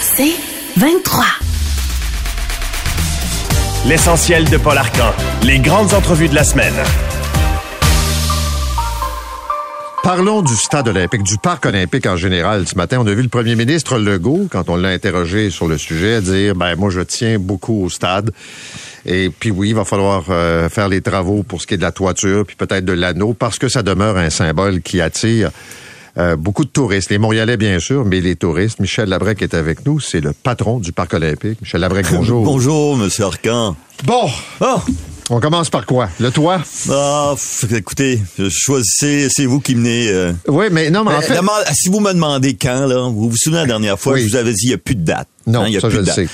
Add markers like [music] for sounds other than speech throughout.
C'est 23. L'essentiel de Paul Arcan. Les grandes entrevues de la semaine. Parlons du stade olympique, du parc olympique en général. Ce matin, on a vu le premier ministre Legault, quand on l'a interrogé sur le sujet, dire, ben, moi, je tiens beaucoup au stade. Et puis oui, il va falloir euh, faire les travaux pour ce qui est de la toiture, puis peut-être de l'anneau, parce que ça demeure un symbole qui attire euh, beaucoup de touristes. Les Montréalais, bien sûr, mais les touristes. Michel Labrec est avec nous. C'est le patron du parc olympique. Michel Labrec, [laughs] bonjour. bonjour, Monsieur Arcan. Bon. Oh. On commence par quoi? Le toit? Ah, écoutez, choisissez, c'est vous qui menez. Euh... Oui, mais non, mais en Euh, fait... demande- si vous me demandez quand, là, vous vous souvenez la dernière fois, Oui. je vous avais dit, il n'y a plus de date. Non, Hein, il y a ça, plus je de le date. sais.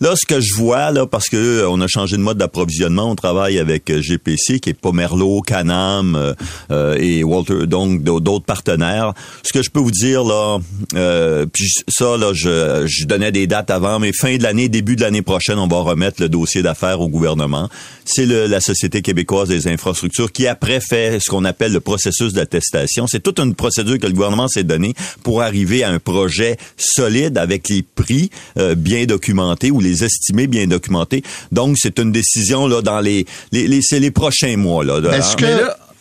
Là, ce que je vois, là, parce que euh, on a changé de mode d'approvisionnement, on travaille avec euh, GPC, qui est Pomerlo, Canam euh, et Walter, donc d'au- d'autres partenaires. Ce que je peux vous dire, là, euh, puis ça, là, je, donnais des dates avant, mais fin de l'année, début de l'année prochaine, on va remettre le dossier d'affaires au gouvernement. C'est la Société québécoise des infrastructures qui, après, fait ce qu'on appelle le processus d'attestation. C'est toute une procédure que le gouvernement s'est donnée pour arriver à un projet solide avec les prix bien documentés ou les estimés bien documentés. Donc, c'est une décision là dans les, les, les- c'est les prochains mois là. de- Est-ce que...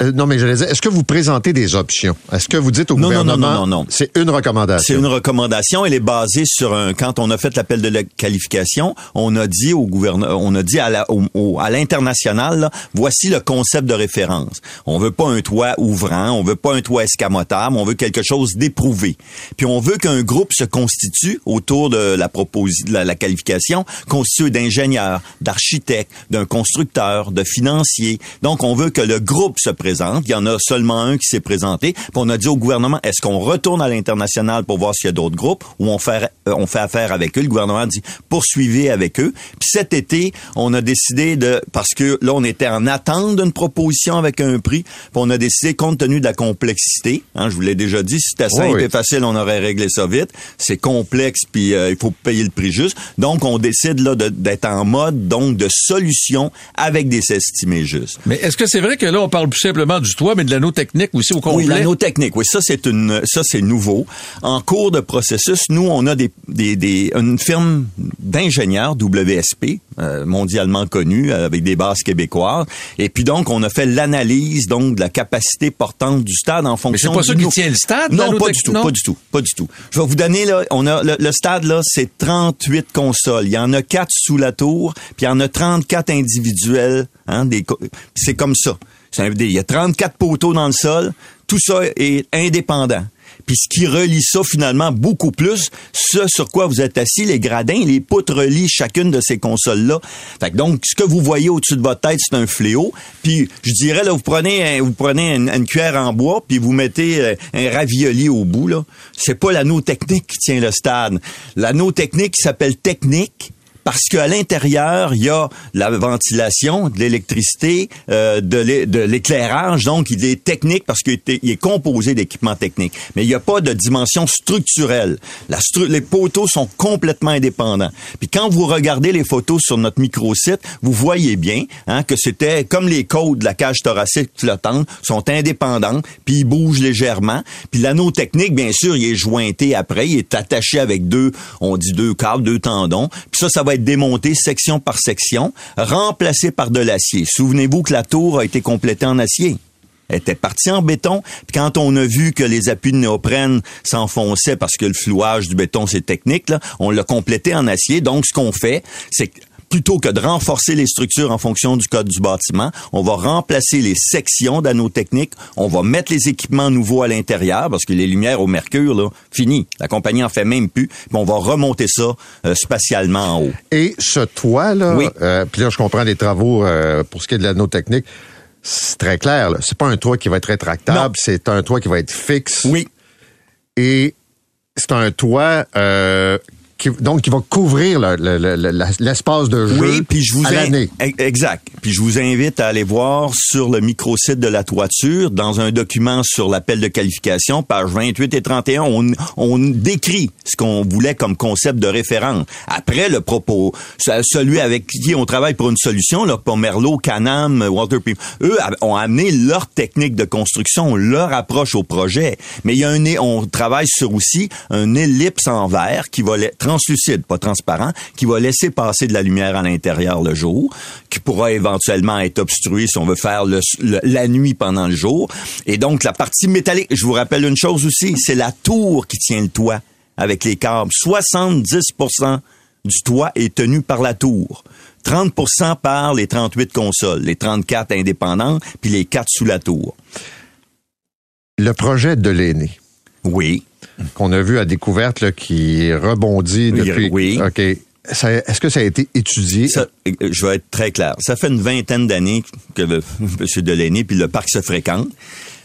Euh, non, mais je dire, est-ce que vous présentez des options? Est-ce que vous dites au Non, non, non, gouvernement... non, non, non. C'est une recommandation? C'est une recommandation. Elle est basée sur un. Quand on a fait l'appel de la qualification, on a dit au gouverneur, on a dit à la, au- au- à l'international, là, voici le concept de référence. On veut pas un toit ouvrant, on veut pas un toit escamotable, on veut quelque chose d'éprouvé. Puis on veut qu'un groupe se constitue autour de la proposi- de la, la qualification, constitué d'ingénieurs, d'architectes, d'un constructeur, de financiers. Donc on veut que le groupe se présente. Il y en a seulement un qui s'est présenté. Puis on a dit au gouvernement, est-ce qu'on retourne à l'international pour voir s'il y a d'autres groupes ou on fait, euh, on fait affaire avec eux? Le gouvernement dit, poursuivez avec eux. Puis cet été, on a décidé de, parce que là, on était en attente d'une proposition avec un prix, puis on a décidé, compte tenu de la complexité, hein, je vous l'ai déjà dit, si c'était simple oui. et facile, on aurait réglé ça vite. C'est complexe, puis euh, il faut payer le prix juste. Donc, on décide là d'être en mode, donc, de solution avec des estimés justes. Mais est-ce que c'est vrai que là, on parle plus simplement du toit, mais de l'anneau technique aussi au complet? Oui, l'anneau technique. Oui, ça c'est une, ça c'est nouveau. En cours de processus, nous on a des, des, des une firme d'ingénieurs WSP euh, mondialement connue euh, avec des bases québécoises. Et puis donc on a fait l'analyse donc de la capacité portante du stade en Mais fonction. c'est pas ça qui tient le stade? Non, pas du tout, non? pas du tout, pas du tout. Je vais vous donner là, on a le, le stade là, c'est 38 consoles. Il y en a 4 sous la tour, puis il y en a 34 individuels. Hein, des, c'est comme ça. Il y a 34 poteaux dans le sol. Tout ça est indépendant. Puis ce qui relie ça finalement beaucoup plus, ce sur quoi vous êtes assis, les gradins, les poutres relient chacune de ces consoles-là. Fait que donc, ce que vous voyez au-dessus de votre tête, c'est un fléau. Puis je dirais, là, vous prenez, un- vous prenez une, cuillère en bois, puis vous mettez euh, un ravioli au bout, là. C'est pas l'anneau technique qui tient le stade. L'anneau technique s'appelle technique, parce qu'à l'intérieur, il y a la ventilation, de l'électricité, euh, de l'é- de l'éclairage. Donc, il est technique parce qu'il est, composé d'équipements techniques. Mais il n'y a pas de dimension structurelle. Les poteaux sont complètement indépendants. Puis quand vous regardez les photos sur notre microsite, vous voyez bien hein, que c'était comme les côtes de la cage thoracique flottante sont indépendantes, puis ils bougent légèrement. Puis l'anneau technique, bien sûr, il est jointé après, il est attaché avec deux, on dit deux câbles, deux tendons. Puis ça, ça va démonté section par section, remplacé par de l'acier. Souvenez-vous que la tour a été complétée en acier. Était partie en béton. Puis quand on a vu que les appuis de néoprène s'enfonçaient parce que le flouage du béton, c'est technique, là, on l'a complété en acier. Donc, ce qu'on fait, c'est plutôt que de renforcer les structures en fonction du code du bâtiment, on va remplacer les sections d'anneaux techniques, on va mettre les équipements nouveaux à l'intérieur, parce que les lumières au mercure, là, fini. La compagnie en fait même plus, puis on va remonter ça euh, spatialement en haut. Et ce toit-là, Oui. euh, puis là, je comprends les travaux euh, pour ce qui est de l'anneau technique. C'est très clair, là. C'est pas un toit qui va être rétractable, c'est un toit qui va être fixe. Oui, Et c'est un toit euh, qui, donc qui va couvrir le- le- le- le- l'espace de jeu Oui, puis je vous à l'année. E- Exact. Puis je vous invite à aller voir sur le microsite de la toiture, dans un document sur l'appel de qualification, page 28 et 31, on, on décrit ce qu'on voulait comme concept de référence. Après, le propos, ce- celui avec qui on travaille pour une solution, là, pour Merlot, Canam, Walter P. Eux ont amené leur technique de construction, leur approche au projet. Mais il y a un, on travaille sur aussi un ellipse en verre qui va les- translucide, pas transparent, qui va laisser passer de la lumière à l'intérieur le jour, qui pourra éventuellement être obstrué si on veut faire le, le- la nuit pendant le jour. Et donc, la partie métallique, je vous rappelle une chose aussi, c'est la tour qui tient le toit avec les câbles. 70% du toit est tenu par la tour. 30% par les 38 consoles, les 34 indépendantes, puis les 4 sous la tour. Le projet de l'aîné Oui. Qu'on a vu à découverte là, qui rebondit depuis. oui. OK. Est-ce que ça a été étudié? Ça, je vais être très clair. Ça fait une vingtaine d'années que le- [laughs] M. Delaney puis le parc se fréquentent.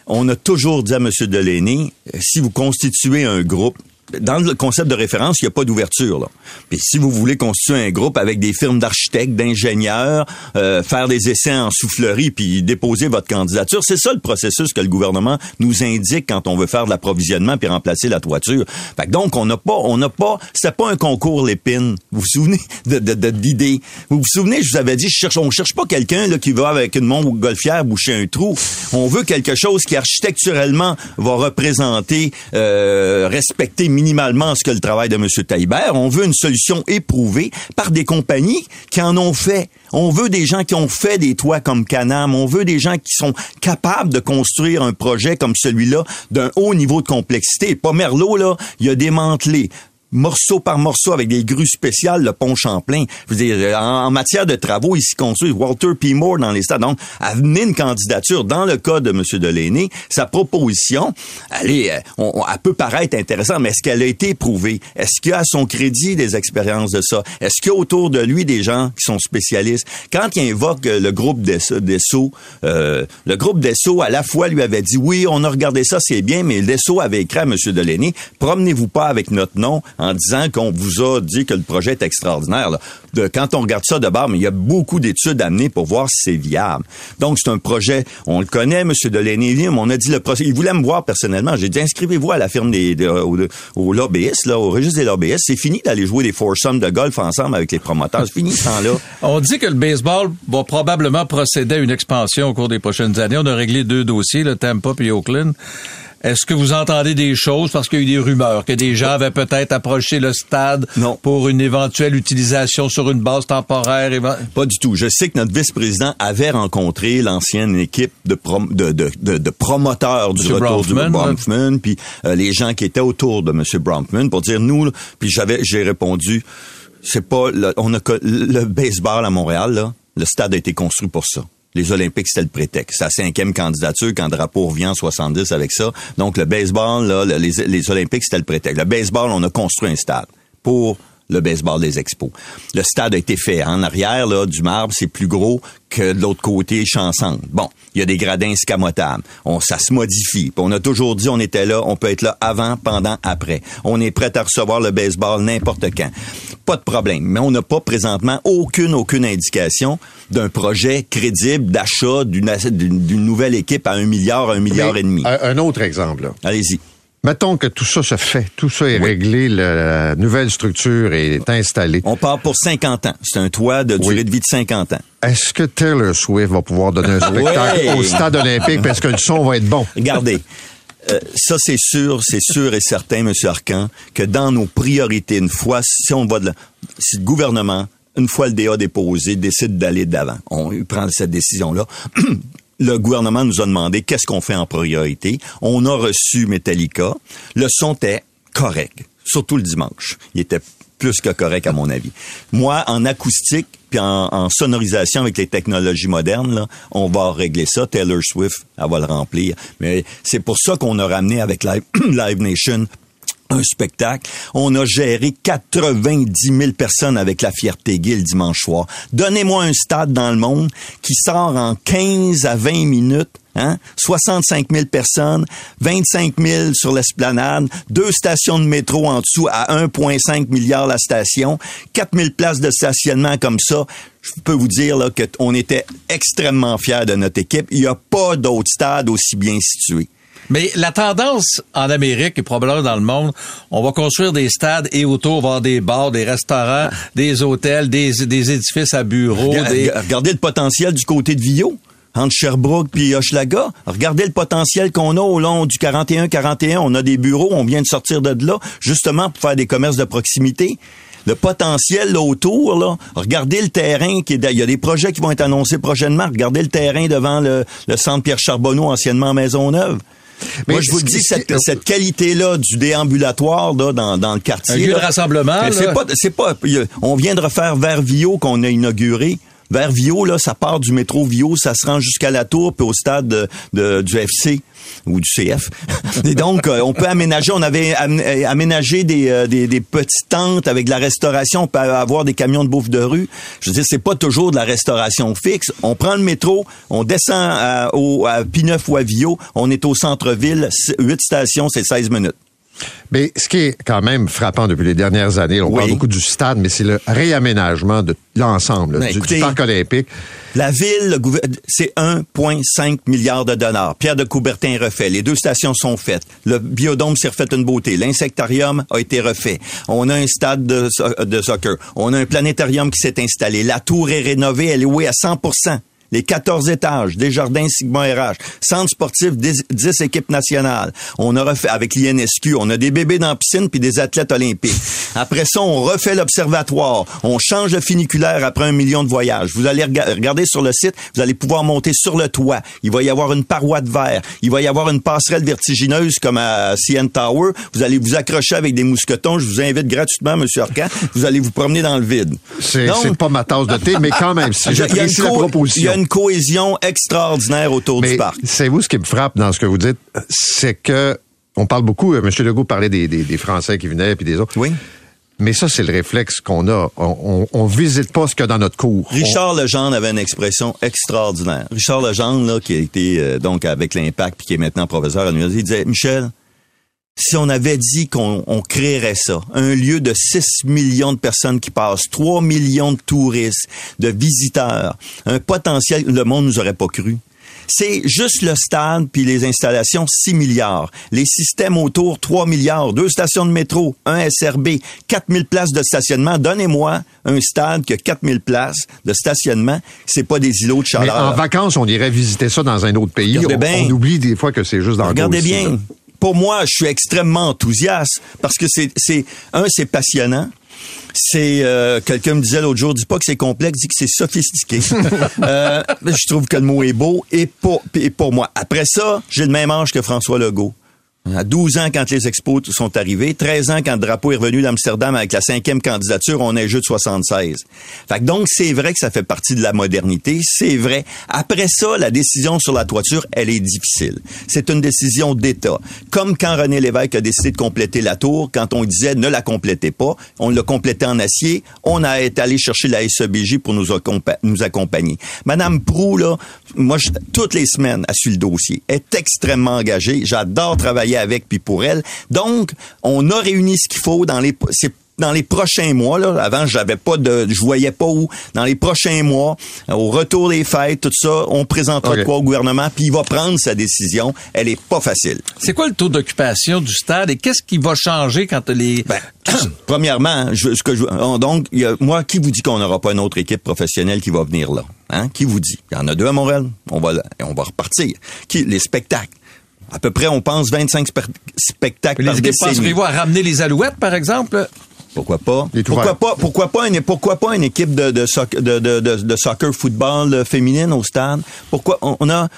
On a toujours dit à M. Delaney, si vous constituez un groupe, dans le concept de référence, il n'y a pas d'ouverture. Puis si vous voulez constituer un groupe avec des firmes d'architectes, d'ingénieurs, euh, faire des essais en soufflerie, puis déposer votre candidature, c'est ça le processus que le gouvernement nous indique quand on veut faire de l'approvisionnement puis remplacer la toiture. Fait que donc on n'a pas, on n'a pas, c'était pas un concours l'épine. Vous vous souvenez de, de, de- d'idées Vous vous souvenez, je vous avais dit, je cherche, on cherche pas quelqu'un qui va avec une montre golfière boucher un trou. On veut quelque chose qui architecturellement va représenter, euh, respecter minimalement ce que le travail de M. Taillibert. On veut une solution éprouvée par des compagnies qui en ont fait. On veut des gens qui ont fait des toits comme Canam. On veut des gens qui sont capables de construire un projet comme celui-là d'un haut niveau de complexité. Pas Merlot, là, il a démantelé morceau par morceau avec des grues spéciales le pont Champlain. Je veux dire, en, en matière de travaux, ici construit Walter P. Moore dans les stades. Donc, amener une candidature dans le cas de M. Delaney, sa proposition, elle, est, euh, elle peut paraître intéressante, mais est-ce qu'elle a été éprouvée? Est-ce qu'il y a à son crédit des expériences de ça? Est-ce qu'il y a autour de lui des gens qui sont spécialistes? Quand il invoque euh, le groupe d'Esso, d'Esso, euh, le groupe d'Esso, à la fois, lui avait dit, oui, on a regardé ça, c'est bien, mais l'Esso avait écrit à M. Delaney, promenez-vous pas avec notre nom en disant qu'on vous a dit que le projet est extraordinaire. De, quand on regarde ça de bord, mais il y a beaucoup d'études amenées pour voir si c'est viable. Donc, c'est un projet, on le connaît, M. Delaney, on a dit le procès. Il voulait me voir personnellement. J'ai dit, inscrivez-vous à la firme des, de- au, au là, au registre des lobbyistes. C'est fini d'aller jouer des foursomes de golf ensemble avec les promoteurs. C'est fini ce temps-là. [laughs] On dit que le baseball va probablement procéder à une expansion au cours des prochaines années. On a réglé deux dossiers, le Tampa et Oakland. Est-ce que vous entendez des choses parce qu'il y a eu des rumeurs que des gens avaient peut-être approché le stade Non. pour une éventuelle utilisation sur une base temporaire? Pas du tout. Je sais que notre vice-président avait rencontré l'ancienne équipe de, prom- de, de, de, de promoteurs du Monsieur retour Bronfman, du Bronfman, puis euh, les gens qui étaient autour de M. Bronfman pour dire nous, puis j'avais j'ai répondu c'est pas le, on a le baseball à Montréal là, le stade a été construit pour ça. Les Olympiques, c'était le prétexte. C'est la cinquième candidature quand Drapeau revient en 70 avec ça. Donc, le baseball, là, le- les, les Olympiques, c'était le prétexte. Le baseball, on a construit un stade pour le baseball des expos. Le stade a été fait en arrière là, du marbre, c'est plus gros que de l'autre côté Chansante. Bon, il y a des gradins escamotables. On ça se modifie. Puis on a toujours dit on était là, on peut être là avant, pendant, après. On est prêt à recevoir le baseball n'importe quand. Pas de problème, mais on n'a pas présentement aucune aucune indication d'un projet crédible d'achat d'une nouvelle équipe à un milliard, un milliard Mais, et demi. Un, un autre exemple. là. Allez-y. Mettons que tout ça se fait, tout ça est réglé, la nouvelle structure est installée. On part pour 50 ans. C'est un toit de durée Oui. de vie de 50 ans. Est-ce que Taylor Swift va pouvoir donner un [laughs] spectacle au stade olympique parce que le son va être bon? Regardez. euh, ça, c'est sûr, c'est sûr et certain, M. Arcan, que dans nos priorités, une fois, si on va de la- si le gouvernement, une fois le DA déposé, décide d'aller d'avant, on prend cette décision-là. [clears throat] Le gouvernement nous a demandé qu'est-ce qu'on fait en priorité. On a reçu Metallica. Le son était correct, surtout le dimanche. Il était plus que correct à mon avis. Moi, en acoustique puis en, sonorisation avec les technologies modernes, là, on va régler ça. Taylor Swift, elle va le remplir. Mais c'est pour ça qu'on a ramené avec Live [clears throat] Nation un spectacle. On a géré 90 000 personnes avec la fierté gay le dimanche soir. Donnez-moi un stade dans le monde qui sort en 15 à 20 minutes Hein? 65 000 personnes, 25 000 sur l'esplanade, deux stations de métro en dessous à 1,5 milliard la station, 4 000 places de stationnement comme ça. Je peux vous dire là, qu'on était extrêmement fiers de notre équipe. Il n'y a pas d'autre stade aussi bien situé. Mais la tendance en Amérique et probablement dans le monde, on va construire des stades et autour, avoir des bars, des restaurants, des hôtels, des, des édifices à bureaux. Regardez, des... regardez le potentiel du côté de Villot. entre Sherbrooke puis Hochelaga. Regardez le potentiel qu'on a au long du 41-41. On a des bureaux, on vient de sortir de là, justement pour faire des commerces de proximité. Le potentiel là, autour, là, regardez le terrain qui est, il y a des projets qui vont être annoncés prochainement. Regardez le terrain devant le, le centre Pierre Charbonneau, anciennement Maisonneuve. Mais Moi, je vous dis, cette, cette qualité-là du déambulatoire là, dans, dans le quartier. Un lieu de rassemblement, là. C'est pas, c'est pas, on vient de refaire vers Vio qu'on a inauguré. Vers Vio, là, ça part du métro Vio, ça se rend jusqu'à la tour puis au stade de, de- du FC ou du CF. [laughs] Et donc, euh, on peut aménager. On avait euh, aménagé des, euh, des, des petites tentes avec de la restauration. On peut avoir des camions de bouffe de rue. Je veux dire, c'est pas toujours de la restauration fixe. On prend le métro, on descend au, à Pineuf ou à Vio, on est au centre-ville, huit stations, c'est 16 minutes. Mais ce qui est quand même frappant depuis les dernières années, on Oui. parle beaucoup du stade, mais c'est le réaménagement de l'ensemble Ben, du, parc olympique. La ville, c'est 1,5 milliard de dollars. Pierre de Coubertin est refait. Les deux stations sont faites. Le biodôme s'est refait une beauté. L'insectarium a été refait. On a un stade de, de soccer. On a un planétarium qui s'est installé. La tour est rénovée. Elle est louée à 100 les 14 étages, des jardins Sigma RH, centre sportif, 10, 10 équipes nationales. On a refait, avec l'INSQ, on a des bébés dans la piscine puis des athlètes olympiques. Après ça, on refait l'observatoire. On change le funiculaire après un million de voyages. Vous allez rega- regarder sur le site, vous allez pouvoir monter sur le toit. Il va y avoir une paroi de verre. Il va y avoir une passerelle vertigineuse comme à CN Tower. Vous allez vous accrocher avec des mousquetons. Je vous invite gratuitement, Monsieur Arcan. Vous allez vous promener dans le vide. C'est pas ma tasse de thé, mais quand même, si [laughs] co- proposition. Il y a une cohésion extraordinaire autour Mais du parc. c'est vous ce qui me frappe dans ce que vous dites, c'est que on parle beaucoup. euh, M. Legault parlait des, des, des Français qui venaient puis des autres. Oui. Mais ça, c'est le réflexe qu'on a. On, on, on visite pas ce qu'il y a dans notre cours. Richard Legendre avait une expression extraordinaire. Richard Legendre, là, qui a été euh, donc avec l'impact puis qui est maintenant professeur à l'université, il disait Michel, si on avait dit qu'on on créerait ça, un lieu de 6 millions de personnes qui passent, 3 millions de touristes, de visiteurs, un potentiel, le monde nous aurait pas cru. C'est juste le stade puis les installations 6 milliards. Les systèmes autour 3 milliards, deux stations de métro, un SRB, 4000 places de stationnement. Donnez-moi un stade qui a 4000 places de stationnement. C'est pas des îlots de Mais chaleur. en vacances, on irait visiter ça dans un autre pays. On, bien. on oublie des fois que c'est juste dans le Regardez ici, bien. là. Pour moi, je suis extrêmement enthousiaste parce que c'est, c'est un, c'est passionnant. C'est euh, quelqu'un me disait l'autre jour, dis pas que c'est complexe, dis que c'est sophistiqué. [laughs] euh, je trouve que le mot est beau et pour, et pour moi. Après ça, j'ai le même âge que François Legault. À 12 ans, quand les expos sont arrivés, 13 ans, quand le drapeau est revenu d'Amsterdam avec la cinquième candidature, on est de 76. Fait que donc, c'est vrai que ça fait partie de la modernité, c'est vrai. Après ça, la décision sur la toiture, elle est difficile. C'est une décision d'État. Comme quand René Lévesque a décidé de compléter la tour, quand on disait ne la complétez pas, on l'a complété en acier, on a été allé chercher la SEBJ pour nous, accompa- nous accompagner. Madame Prou, là, moi, je- toutes les semaines, elle suit le dossier, est extrêmement engagée. J'adore travailler avec puis pour elle. Donc, on a réuni ce qu'il faut dans les, c'est dans les prochains mois, là, avant, j'avais pas de, je voyais pas où. Dans les prochains mois, euh, au retour des fêtes, tout ça, on présentera quoi au gouvernement, puis il va prendre sa décision. Elle est pas facile. C'est quoi le taux d'occupation du stade et qu'est-ce qui va changer quand les... Ben, [clears throat] premièrement, je, ce que je, on- donc, il y a- moi, qui vous dit qu'on n'aura pas une autre équipe professionnelle qui va venir là? Hein? Qui vous dit? Il y en a deux à Montréal. On va, on va repartir. Qui, les spectacles? À peu près, on pense 25 spe- spectacles les par équipes décennie. penseriez-vous à ramener les alouettes, par exemple? Pourquoi pas? Pourquoi pas? Pourquoi pas une, pourquoi pas une équipe de, de, soc- de, de, de, de soccer football euh, féminine au stade? Pourquoi on, a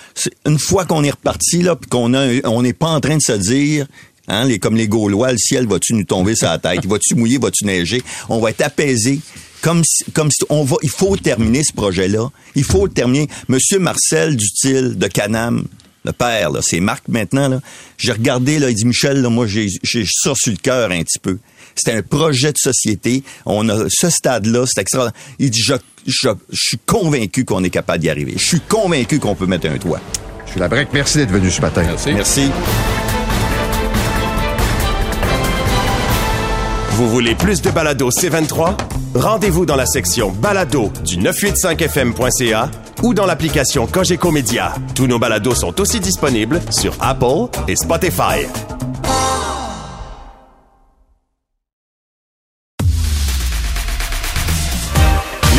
une fois qu'on est reparti là, puis qu'on a, on n'est pas en train de se dire. Hein, les, comme les Gaulois, le ciel va-tu nous tomber sur la tête? Va-tu mouiller? Va-tu neiger? On va être apaisé. Comme si, comme si on va, il faut terminer ce projet-là. Il faut le terminer. Monsieur Marcel Dutil de Canam, le père, là, c'est Marc maintenant, là. J'ai regardé, là, il dit, Michel, là, moi, j'ai, j'ai ça sur le cœur un petit peu. C'était un projet de société. On a ce stade-là, c'est extraordinaire. Il dit, je, je, je suis convaincu qu'on est capable d'y arriver. Je suis convaincu qu'on peut mettre un toit. Je suis la break. Merci d'être venu ce matin. Merci. Merci. Vous voulez plus de balado C23? Rendez-vous dans la section balado du 985fm.ca ou dans l'application Cogeco Média. Tous nos balados sont aussi disponibles sur Apple et Spotify.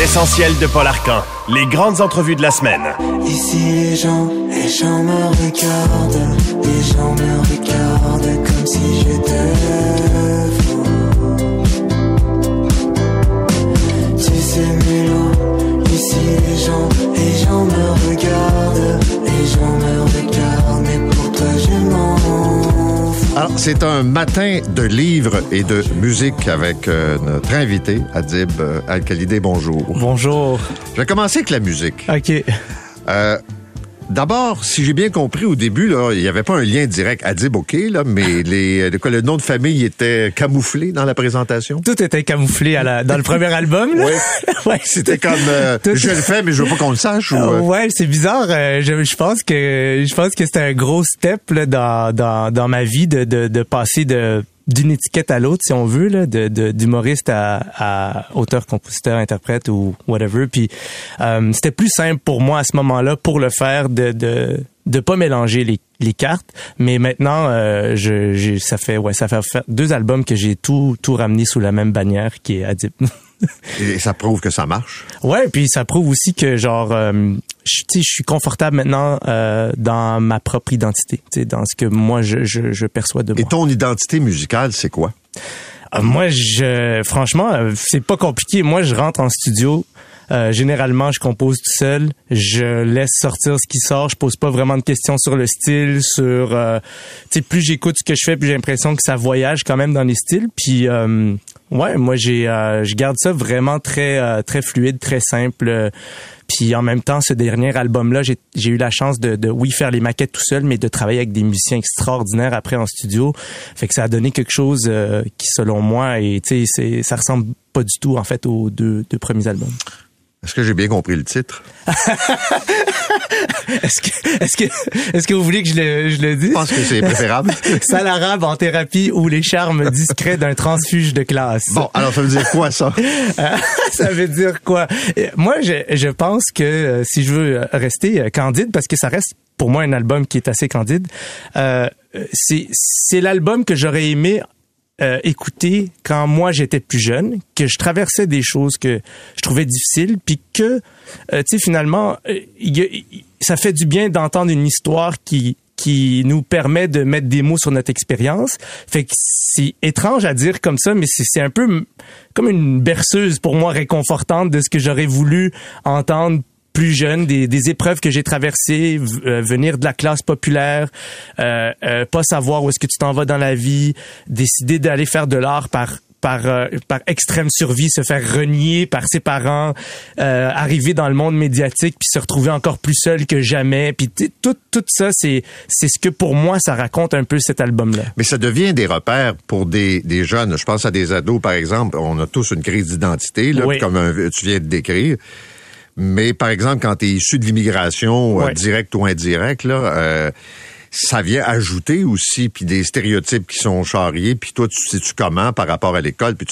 essentiel de Paul Arcan. Les grandes entrevues de la semaine. Ici les gens, les gens me regardent, les gens me regardent comme si j'étais Alors, c'est un matin de livres et de musique avec euh, notre invité, Adib euh, Al-Khalidé. Bonjour. Bonjour. Je vais commencer avec la musique. OK. Euh, D'abord, si j'ai bien compris au début, là, il n'y avait pas un lien direct. Adib, OK, là, mais les, de quoi, le nom de famille était camouflé dans la présentation? Tout était camouflé à la, dans le premier album. Là. Oui. [laughs] ouais. C'était comme euh, Tout- je le fais, mais je veux pas qu'on le sache. Ou, euh, Ouais, c'est bizarre. euh, je, je pense que je pense que c'était un gros step là, dans, dans, dans ma vie de, de, de passer de d'une étiquette à l'autre, si on veut, là, de, d'humoriste à, à auteur, compositeur, interprète ou whatever. Puis euh, c'était plus simple pour moi à ce moment-là, pour le faire, de de de pas mélanger les, les cartes. Mais maintenant, euh, je, ça fait ouais, ça fait deux albums que j'ai tout tout ramené sous la même bannière, qui est Adib. [laughs] [laughs] Et ça prouve que ça marche. Ouais, puis ça prouve aussi que genre, euh, je, tu sais, je suis confortable maintenant euh, dans ma propre identité, tu sais, dans ce que moi je, je, je perçois de Et moi. ton identité musicale, c'est quoi? Euh, moi, je, franchement, euh, c'est pas compliqué. Moi, je rentre en studio. Euh, généralement, je compose tout seul. Je laisse sortir ce qui sort. Je pose pas vraiment de questions sur le style, sur. euh, tu sais, plus j'écoute ce que je fais, plus j'ai l'impression que ça voyage quand même dans les styles. Puis, euh, ouais, moi, j'ai, euh, je garde ça vraiment très, euh, très fluide, très simple. puis en même temps, ce dernier album-là, j'ai j'ai eu la chance de, de, oui, faire les maquettes tout seul, mais de travailler avec des musiciens extraordinaires après en studio. Fait que ça a donné quelque chose euh, qui, selon moi, et tu sais, ça ressemble pas du tout, en fait, aux deux, deux premiers albums. Est-ce que j'ai bien compris le titre? [laughs] Est-ce que, est-ce que, est-ce que vous voulez que je le, je le dise? Je pense que c'est préférable. Sale arabe en thérapie ou les charmes discrets d'un transfuge de classe. Bon, alors ça veut dire quoi ça? [laughs] Ça veut dire quoi? Moi, je, je pense que euh, si je veux rester euh, candide, parce que ça reste pour moi un album qui est assez candide, euh, c'est c'est l'album que j'aurais aimé euh, quand moi j'étais plus jeune, que je traversais des choses que je trouvais difficiles, puis que, euh, tu sais, finalement, euh, ça fait du bien d'entendre une histoire qui qui nous permet de mettre des mots sur notre expérience. Fait que c'est étrange à dire comme ça, mais c'est un peu comme une berceuse pour moi réconfortante de ce que j'aurais voulu entendre plus jeune, des, des épreuves que j'ai traversées, euh, venir de la classe populaire, euh, euh, pas savoir où est-ce que tu t'en vas dans la vie, décider d'aller faire de l'art par par par extrême survie, se faire renier par ses parents, arriver dans le monde médiatique puis se retrouver encore plus seul que jamais, puis tout tout ça c'est c'est ce que pour moi ça raconte un peu cet album là. Mais ça devient des repères pour des, des jeunes. Je pense à des ados, par exemple. On a tous une crise d'identité, là, Oui. comme un- tu viens de décrire. Mais par exemple, quand tu es issu de l'immigration, euh, Ouais. directe ou indirecte, là, euh, ça vient ajouter aussi puis des stéréotypes qui sont charriés. Puis toi, tu sais-tu comment par rapport à l'école? Puis.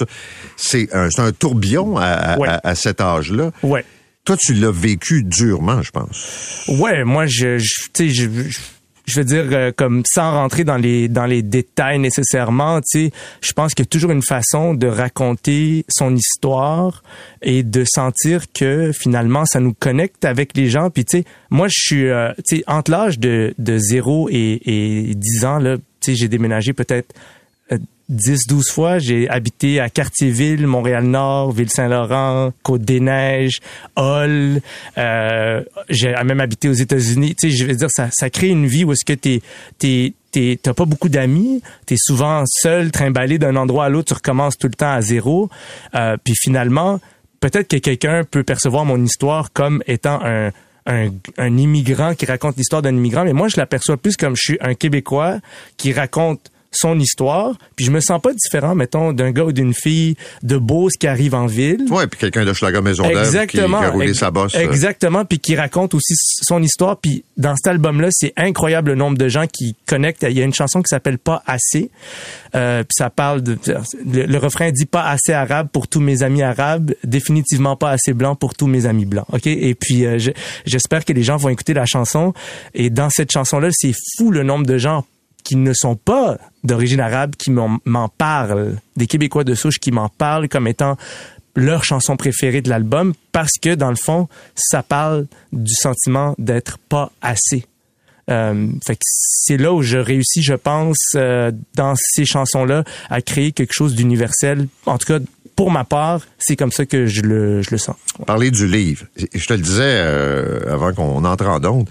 C'est un, c'est un tourbillon à, à- Ouais. à- à cet âge-là. Ouais. Toi, tu l'as vécu durement, je pense. Ouais, moi je, je tu sais je, je je veux dire euh, comme sans rentrer dans les dans les détails nécessairement, tu sais, je pense qu'il y a toujours une façon de raconter son histoire et de sentir que finalement ça nous connecte avec les gens. Puis tu sais, moi je suis euh, tu sais entre l'âge de de 0 et et 10 ans là, tu sais, j'ai déménagé peut-être euh, 10, 12 fois. J'ai habité à Cartierville, Montréal-Nord, Ville-Saint-Laurent, Côte-des-Neiges, Hall. Euh, j'ai même habité aux États-Unis. Tu sais, je veux dire, ça, ça crée une vie où est-ce que t'es, t'es, t'es, t'as pas beaucoup d'amis, t'es souvent seul, trimballé d'un endroit à l'autre, tu recommences tout le temps à zéro. Euh, puis finalement, peut-être que quelqu'un peut percevoir mon histoire comme étant un, un, un immigrant qui raconte l'histoire d'un immigrant, mais moi, je l'aperçois plus comme je suis un Québécois qui raconte son histoire, puis je me sens pas différent, mettons, d'un gars ou d'une fille de Beauce qui arrive en ville. Ouais, puis quelqu'un de Schlager Maisonneuve qui, qui Exactement. a roulé ex- sa bosse. euh. Exactement, puis qui raconte aussi son histoire. Puis dans cet album-là, c'est incroyable le nombre de gens qui connectent. Il y a une chanson qui s'appelle Pas assez. Euh, puis ça parle de le, le refrain dit pas assez arabe pour tous mes amis arabes, définitivement pas assez blanc pour tous mes amis blancs. Ok. Et puis euh, je- j'espère que les gens vont écouter la chanson. Et dans cette chanson-là, c'est fou le nombre de gens qui ne sont pas d'origine arabe qui m'en parlent, des Québécois de souche qui m'en parlent comme étant leur chanson préférée de l'album parce que dans le fond, ça parle du sentiment d'être pas assez. Euh, fait que c'est là où je réussis, je pense, euh, dans ces chansons-là, à créer quelque chose d'universel. En tout cas, pour ma part, c'est comme ça que je le, je le sens. Parler du livre. Je te le disais euh, avant qu'on entre en onde.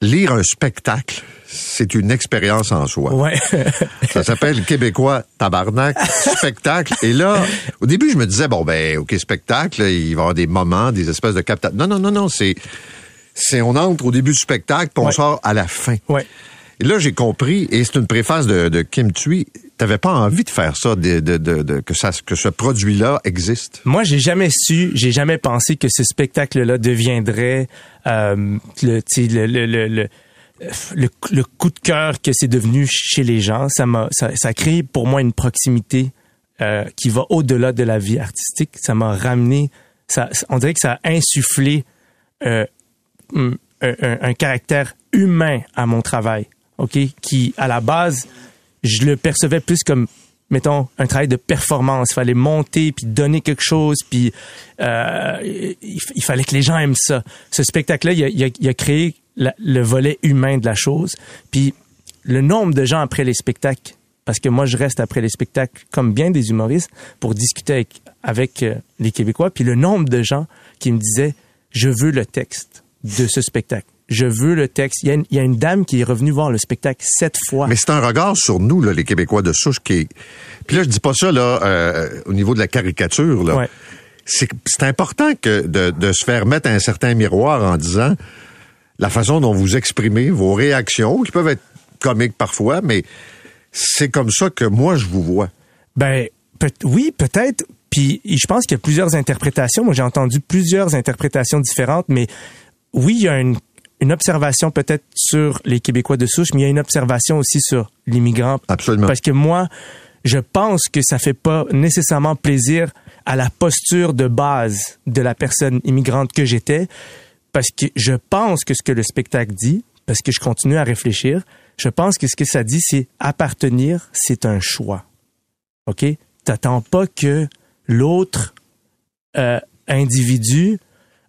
Lire un spectacle, c'est une expérience en soi. Ouais. [laughs] Ça s'appelle Québécois Tabarnak Spectacle. Et là, au début, je me disais, bon, ben, OK, spectacle, il va y avoir des moments, des espèces de captations. Non, non, non, non, c'est, c'est, on entre au début du spectacle, puis on Ouais. sort à la fin. ouais. Et là, j'ai compris, et c'est une préface de, de Kim Thuy, t'avais pas envie de faire ça, de, de, de, de- que ça, que ce produit-là existe? Moi, j'ai jamais su, j'ai jamais pensé que ce spectacle-là deviendrait euh, le, le, le, coup de cœur que c'est devenu chez les gens. Ça m'a, ça, créé pour moi une proximité euh, qui va au-delà de la vie artistique. Ça m'a ramené, on dirait que ça a insufflé euh, un, un- caractère humain à mon travail, ok, qui à la base je le percevais plus comme mettons un travail de performance. Il fallait monter puis donner quelque chose puis euh, il, fallait que les gens aiment ça. Ce spectacle-là, il a créé la- le volet humain de la chose. Puis le nombre de gens après les spectacles, parce que moi je reste après les spectacles comme bien des humoristes pour discuter avec, avec euh, les Québécois. Puis le nombre de gens qui me disaient je veux le texte de ce spectacle. Je veux le texte. Il y, a une, il y a une dame qui est revenue voir le spectacle sept fois. Mais c'est un regard sur nous, là, les Québécois de souche, qui est... Puis là, je dis pas ça, là, euh, au niveau de la caricature, là. Ouais. C'est, c'est important que de, de se faire mettre un certain miroir en disant la façon dont vous exprimez vos réactions, qui peuvent être comiques parfois, mais c'est comme ça que moi, je vous vois. Ben, peut- oui, peut-être. Puis je pense qu'il y a plusieurs interprétations. Moi, j'ai entendu plusieurs interprétations différentes, mais oui, il y a une, une observation peut-être sur les Québécois de souche, mais il y a une observation aussi sur l'immigrant. Absolument. Parce que moi, je pense que ça fait pas nécessairement plaisir à la posture de base de la personne immigrante que j'étais, parce que je pense que ce que le spectacle dit, parce que je continue à réfléchir, je pense que ce que ça dit, c'est appartenir, c'est un choix. OK? T'attends pas que l'autre euh, individu,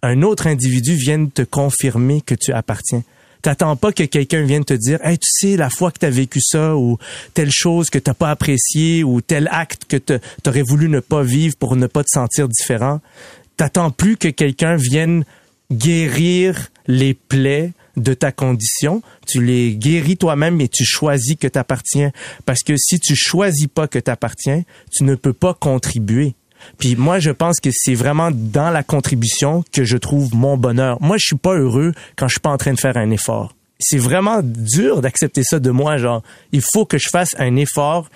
un autre individu vienne te confirmer que tu appartiens. T'attends pas que quelqu'un vienne te dire, hey, tu sais, la fois que t'as vécu ça, ou telle chose que t'as pas apprécié, ou tel acte que t'aurais voulu ne pas vivre pour ne pas te sentir différent. T'attends plus que quelqu'un vienne guérir les plaies de ta condition. Tu les guéris toi-même et tu choisis que t'appartiens. Parce que si tu choisis pas que t'appartiens, tu ne peux pas contribuer. Puis moi, je pense que c'est vraiment dans la contribution que je trouve mon bonheur. Moi, je suis pas heureux quand je suis pas en train de faire un effort. C'est vraiment dur d'accepter ça de moi. Genre, il faut que je fasse un effort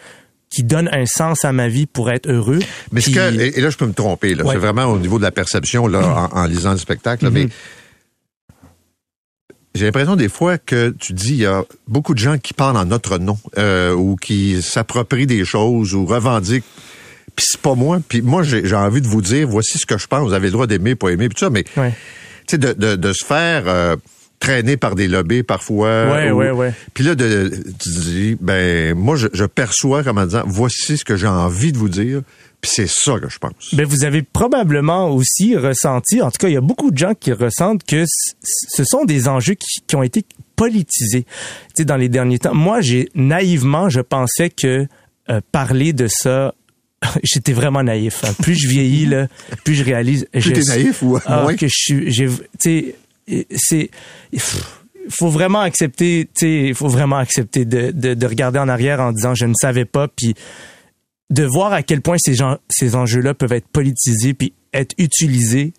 qui donne un sens à ma vie pour être heureux. Mais ce Puis- que, et, et là, je peux me tromper, là. Ouais. C'est vraiment au niveau de la perception, là, en, en lisant le spectacle, là, mais j'ai l'impression des fois que tu dis, il y a beaucoup de gens qui parlent en notre nom, euh, ou qui s'approprient des choses, ou revendiquent. Puis c'est pas moi. Puis moi, j'ai j'ai envie de vous dire, voici ce que je pense. Vous avez le droit d'aimer, pas aimer, puis tout ça, mais Ouais. tu sais, de, de, de se faire euh, traîner par des lobbies parfois. Ouais, ouais, ouais. Puis là, de, tu dis, ben, moi, je, je perçois comme en disant, voici ce que j'ai envie de vous dire, puis c'est ça que je pense. Ben, vous avez probablement aussi ressenti, en tout cas, il y a beaucoup de gens qui ressentent que ce sont des enjeux qui, qui ont été politisés. Tu sais, dans les derniers temps, moi, j'ai naïvement, je pensais que euh, parler de ça, [laughs] j'étais vraiment naïf. hein. Plus je vieillis là, plus je réalise. Plus je- t'es naïf ou ah, moins? que je suis, j'ai, tu sais, c'est, faut vraiment accepter, tu faut vraiment accepter de, de, de regarder en arrière en disant je ne savais pas, puis de voir à quel point ces gens, ces enjeux-là peuvent être politisés puis être utilisés,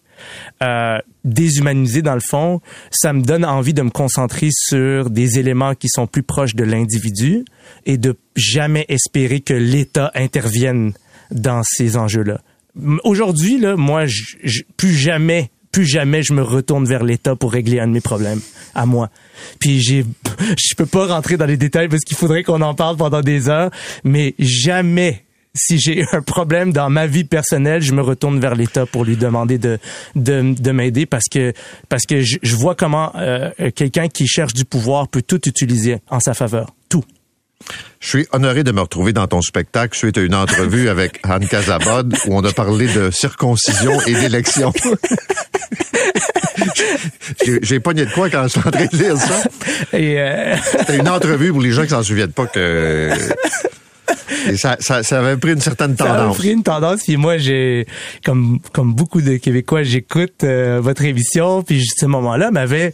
euh, déshumanisés dans le fond, ça me donne envie de me concentrer sur des éléments qui sont plus proches de l'individu et de jamais espérer que l'État intervienne dans ces enjeux-là. Aujourd'hui, là, moi, je- je- plus jamais plus jamais je me retourne vers l'État pour régler un de mes problèmes à moi. Puis j'ai, [laughs] je peux pas rentrer dans les détails parce qu'il faudrait qu'on en parle pendant des heures, mais jamais si j'ai un problème dans ma vie personnelle, je me retourne vers l'État pour lui demander de de, de m'aider parce que parce que je, je vois comment euh, quelqu'un qui cherche du pouvoir peut tout utiliser en sa faveur. Je suis honoré de me retrouver dans ton spectacle suite à une entrevue avec [laughs] Anne Casabod où on a parlé de circoncision et d'élection. [laughs] J'ai- pogné de quoi quand je suis en train de lire ça? Euh, C'était une entrevue pour les gens qui s'en souviennent pas que... [laughs] Et ça, ça, ça avait pris une certaine ça a tendance. pris une tendance. Puis moi, j'ai, comme comme beaucoup de Québécois, j'écoute euh, votre émission. Puis ce moment-là m'avait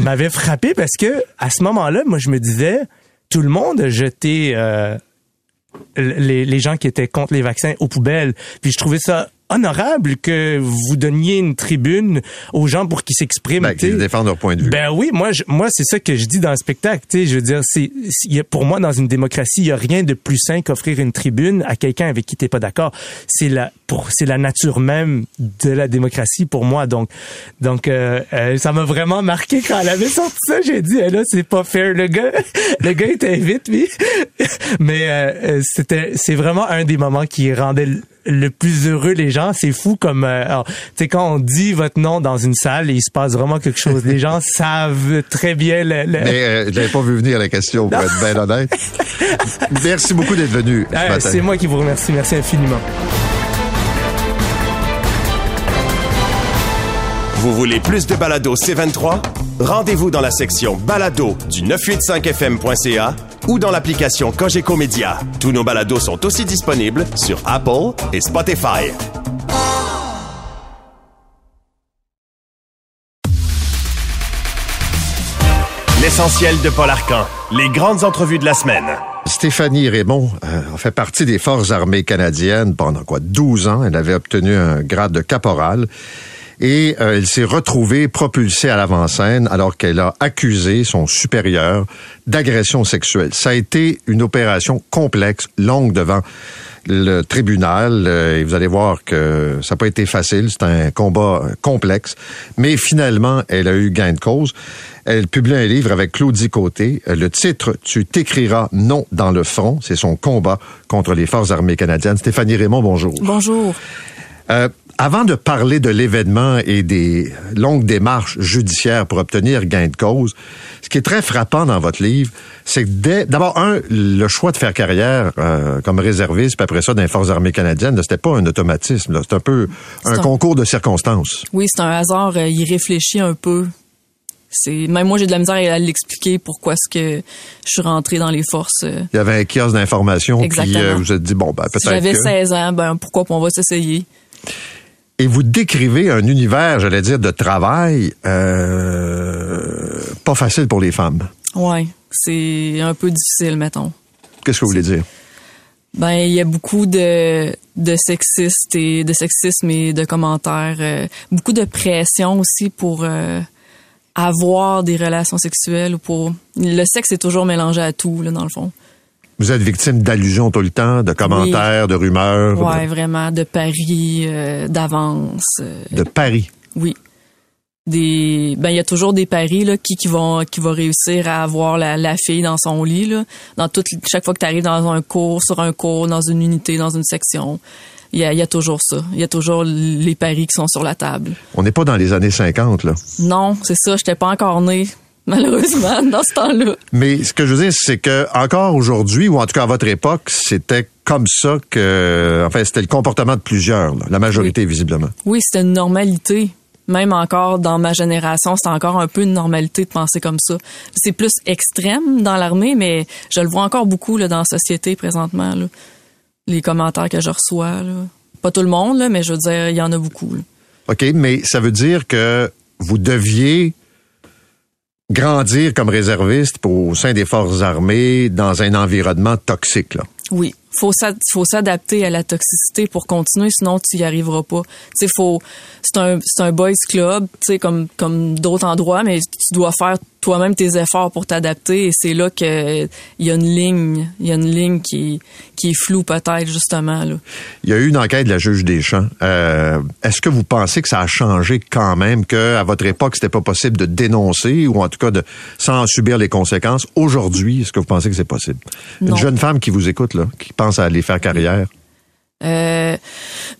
m'avait frappé parce que à ce moment-là, moi, je me disais, tout le monde a jeté euh, les, les gens qui étaient contre les vaccins aux poubelles. Puis je trouvais ça honorable que vous donniez une tribune aux gens pour qu'ils s'expriment. Ben, tu qu'ils défendent leur point de vue. Ben oui, moi, je- moi, c'est ça que je dis dans le spectacle. Tu sais, je veux dire, c'est, pour moi, dans une démocratie, il y a rien de plus sain qu'offrir une tribune à quelqu'un avec qui t'es pas d'accord. C'est la, pour, c'est la nature même de la démocratie pour moi. Donc, donc, euh, euh, ça m'a vraiment marqué quand elle avait sorti ça. J'ai dit, eh là, c'est pas fair. Le gars, [laughs] le gars était vite, lui. [laughs] Mais euh, euh, c'était, c'est vraiment un des moments qui rendait le- plus heureux les gens. C'est fou comme, euh, tu sais, quand on dit votre nom dans une salle, il se passe vraiment quelque chose. Les gens [laughs] savent très bien le. le- Mais euh, je l'avais pas vu venir la question, pour être bien [laughs] honnête. Merci beaucoup d'être venu Euh, c'est moi qui vous remercie. Merci infiniment. Vous voulez plus de balado C23? Rendez-vous dans la section balado du 985fm.ca ou dans l'application Cogeco Média. Tous nos balados sont aussi disponibles sur Apple et Spotify. L'essentiel de Paul Arcan. Les grandes entrevues de la semaine. Stéphanie Raymond euh, a fait partie des Forces armées canadiennes pendant quoi? 12 ans. Elle avait obtenu un grade de caporal et euh, elle s'est retrouvée propulsée à l'avant-scène alors qu'elle a accusé son supérieur d'agression sexuelle. Ça a été une opération complexe, longue devant le tribunal euh, et vous allez voir que ça n'a pas été facile, c'est un combat euh, complexe, mais finalement, elle a eu gain de cause. Elle publie un livre avec Claudie Côté. Euh, Le titre Tu t'écriras non dans le front, c'est son combat contre les forces armées canadiennes. Stéphanie Raymond, bonjour. Bonjour. Euh, avant de parler de l'événement et des longues démarches judiciaires pour obtenir gain de cause, ce qui est très frappant dans votre livre, c'est que dès- d'abord, un, le choix de faire carrière euh, comme réserviste, puis après ça, dans les Forces armées canadiennes, là, c'était pas un automatisme. là. C'est un peu un, un- concours de circonstances. Oui, c'est un hasard. euh, il réfléchit un peu. C'est même moi j'ai de la misère à l'expliquer pourquoi est-ce que je suis rentrée dans les forces. euh. Il y avait un kiosque d'information, puis euh, vous êtes dit, bon, ben, Si peut-être j'avais que... 16 ans, ben pourquoi on va s'essayer. Et vous décrivez un univers, j'allais dire, de travail euh, pas facile pour les femmes. Ouais, c'est un peu difficile mettons. Qu'est-ce que vous voulez dire? Ben il y a beaucoup de de sexistes et de sexisme et de commentaires, euh, beaucoup de pression aussi pour euh, avoir des relations sexuelles ou pour le sexe est toujours mélangé à tout là dans le fond. Vous êtes victime d'allusions tout le temps, de commentaires, de rumeurs, Ouais, vraiment de paris euh, d'avance. euh, de, paris. Oui. Des ben il y a toujours des paris là qui qui vont qui va réussir à avoir la, la fille dans son lit là dans toute chaque fois que tu arrives dans un cours sur un cours dans une unité dans une section il y a, il y a toujours ça il y a toujours les paris qui sont sur la table On n'est pas dans les années 50, là. non c'est ça j'étais pas encore née malheureusement [laughs] dans ce temps-là Mais ce que je veux dire, c'est que encore aujourd'hui, ou en tout cas à votre époque, c'était comme ça que, enfin, c'était le comportement de plusieurs, là, la majorité visiblement. oui c'était une normalité même encore dans ma génération, c'est encore un peu une normalité de penser comme ça. C'est plus extrême dans l'armée, mais je le vois encore beaucoup là, dans la société présentement. Là. Les commentaires que je reçois. Là. Pas tout le monde, là, mais je veux dire, il y en a beaucoup. OK, mais ça veut dire que vous deviez grandir comme réserviste au sein des forces armées dans un environnement toxique, là. Oui, faut faut s'adapter à la toxicité pour continuer, sinon tu y arriveras pas. Tu faut c'est un c'est un boys club, tu sais comme comme d'autres endroits, mais tu dois faire toi-même tes efforts pour t'adapter et c'est là que il y a une ligne, il y a une ligne qui qui est floue peut-être justement là. Il y a eu une enquête de la juge des champs. Euh, Est-ce que vous pensez que ça a changé quand même, que à votre époque, c'était pas possible de dénoncer ou en tout cas de sans en subir les conséquences? Aujourd'hui, est-ce que vous pensez que c'est possible? Non. Une jeune femme qui vous écoute, là, qui pense à aller faire carrière. Euh,